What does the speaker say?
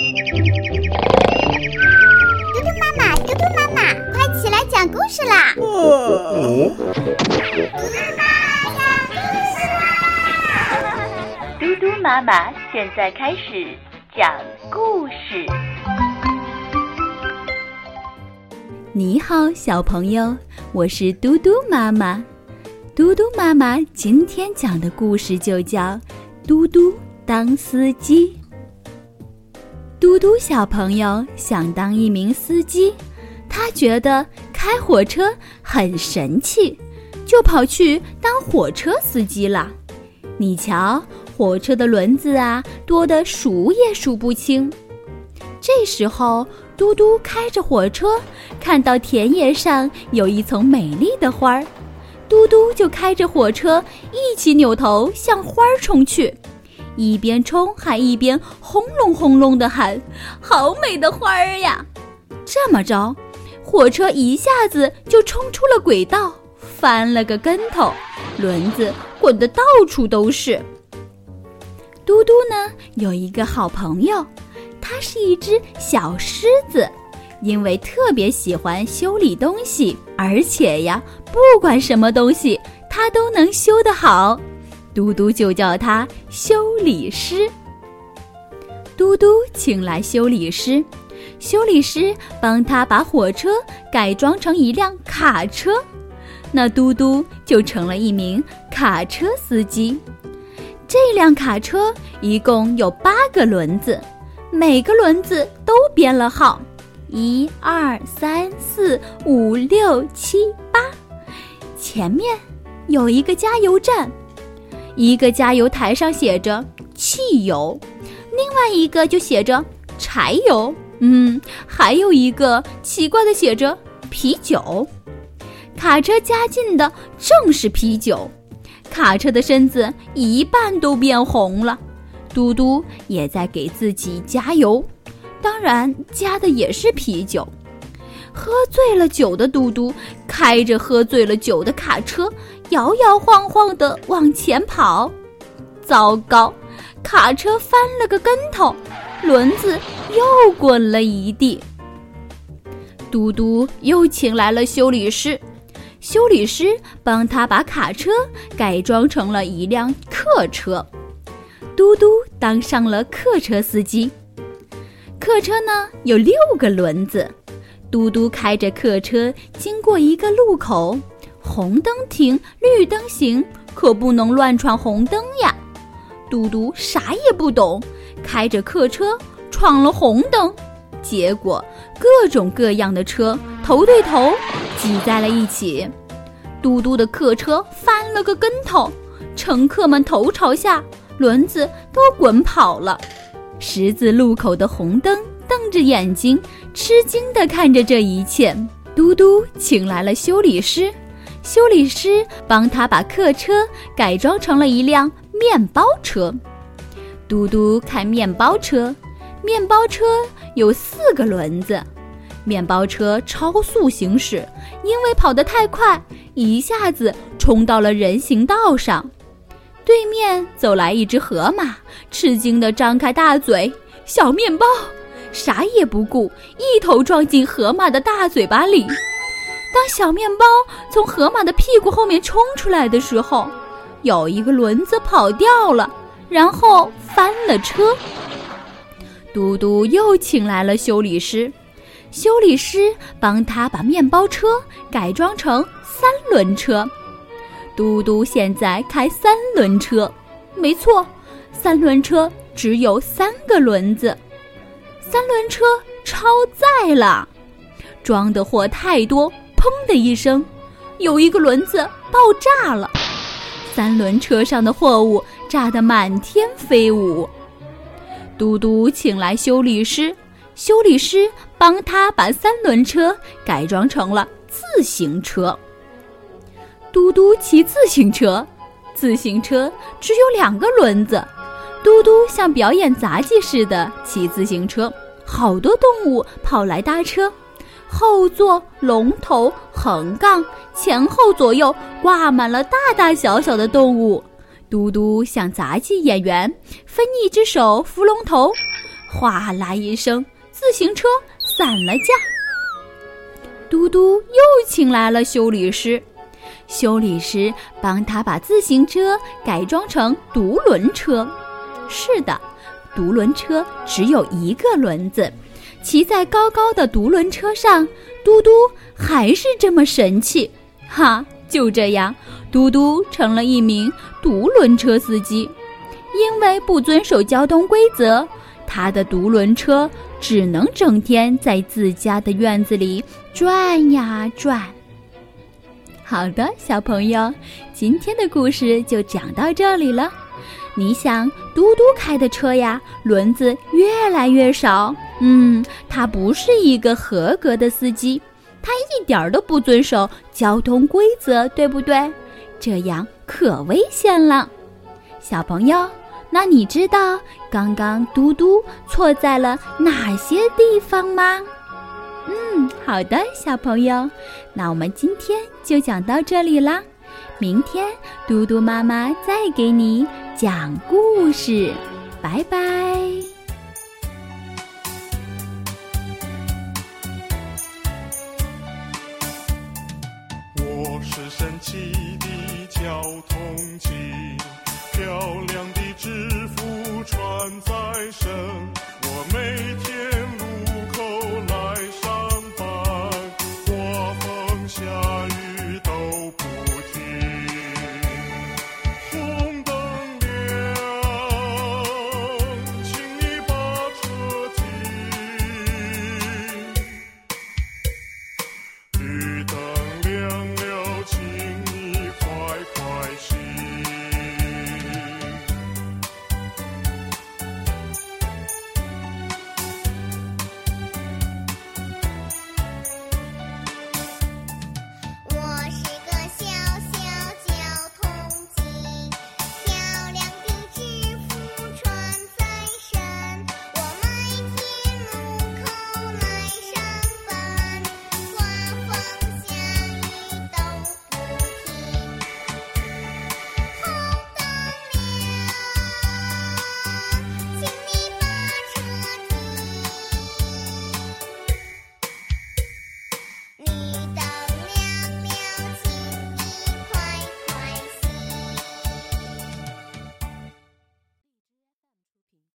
嘟嘟妈妈，嘟嘟妈妈，快起来讲故事啦！嘟嘟妈妈讲故事啦！嘟嘟妈妈现在开始讲故事。你好，小朋友，我是嘟嘟妈妈。嘟嘟妈妈今天讲的故事就叫《嘟嘟当司机》。嘟嘟小朋友想当一名司机，他觉得开火车很神气，就跑去当火车司机了。你瞧，火车的轮子啊，多得数也数不清。这时候，嘟嘟开着火车，看到田野上有一丛美丽的花儿。嘟嘟就开着火车一起扭头向花儿冲去，一边冲还一边轰隆轰隆地喊：“好美的花儿呀！”这么着，火车一下子就冲出了轨道，翻了个跟头，轮子滚得到处都是。嘟嘟呢有一个好朋友，它是一只小狮子。因为特别喜欢修理东西，而且呀，不管什么东西，它都能修得好。嘟嘟就叫他修理师。嘟嘟请来修理师，修理师帮他把火车改装成一辆卡车，那嘟嘟就成了一名卡车司机。这辆卡车一共有八个轮子，每个轮子都编了号。一二三四五六七八，前面有一个加油站，一个加油台上写着汽油，另外一个就写着柴油，嗯，还有一个奇怪的写着啤酒。卡车加进的正是啤酒，卡车的身子一半都变红了，嘟嘟也在给自己加油。当然，加的也是啤酒。喝醉了酒的嘟嘟开着喝醉了酒的卡车，摇摇晃晃地往前跑。糟糕，卡车翻了个跟头，轮子又滚了一地。嘟嘟又请来了修理师，修理师帮他把卡车改装成了一辆客车。嘟嘟当上了客车司机。客车呢有六个轮子，嘟嘟开着客车经过一个路口，红灯停，绿灯行，可不能乱闯红灯呀。嘟嘟啥也不懂，开着客车闯了红灯，结果各种各样的车头对头挤在了一起，嘟嘟的客车翻了个跟头，乘客们头朝下，轮子都滚跑了。十字路口的红灯瞪着眼睛，吃惊地看着这一切。嘟嘟请来了修理师，修理师帮他把客车改装成了一辆面包车。嘟嘟开面包车，面包车有四个轮子，面包车超速行驶，因为跑得太快，一下子冲到了人行道上。对面走来一只河马，吃惊地张开大嘴。小面包啥也不顾，一头撞进河马的大嘴巴里。当小面包从河马的屁股后面冲出来的时候，有一个轮子跑掉了，然后翻了车。嘟嘟又请来了修理师，修理师帮他把面包车改装成三轮车。嘟嘟现在开三轮车，没错，三轮车只有三个轮子，三轮车超载了，装的货太多，砰的一声，有一个轮子爆炸了，三轮车上的货物炸得满天飞舞。嘟嘟请来修理师，修理师帮他把三轮车改装成了自行车。嘟嘟骑自行车，自行车只有两个轮子。嘟嘟像表演杂技似的骑自行车，好多动物跑来搭车，后座、龙头、横杠，前后左右挂满了大大小小的动物。嘟嘟像杂技演员，分一只手扶龙头，哗啦一声，自行车散了架。嘟嘟又请来了修理师，修理师帮他把自行车改装成独轮车。是的，独轮车只有一个轮子，骑在高高的独轮车上，嘟嘟还是这么神气。哈，就这样，嘟嘟成了一名独轮车司机。因为不遵守交通规则，他的独轮车只能整天在自家的院子里转呀转。好的，小朋友，今天的故事就讲到这里了。你想，嘟嘟开的车呀，轮子越来越少，嗯，他不是一个合格的司机，他一点都不遵守交通规则，对不对？这样可危险了，小朋友。那你知道刚刚嘟嘟错在了哪些地方吗？嗯，好的，小朋友，那我们今天就讲到这里啦。明天嘟嘟妈妈再给你讲故事拜拜。我是神奇的交通机漂亮的制服穿在身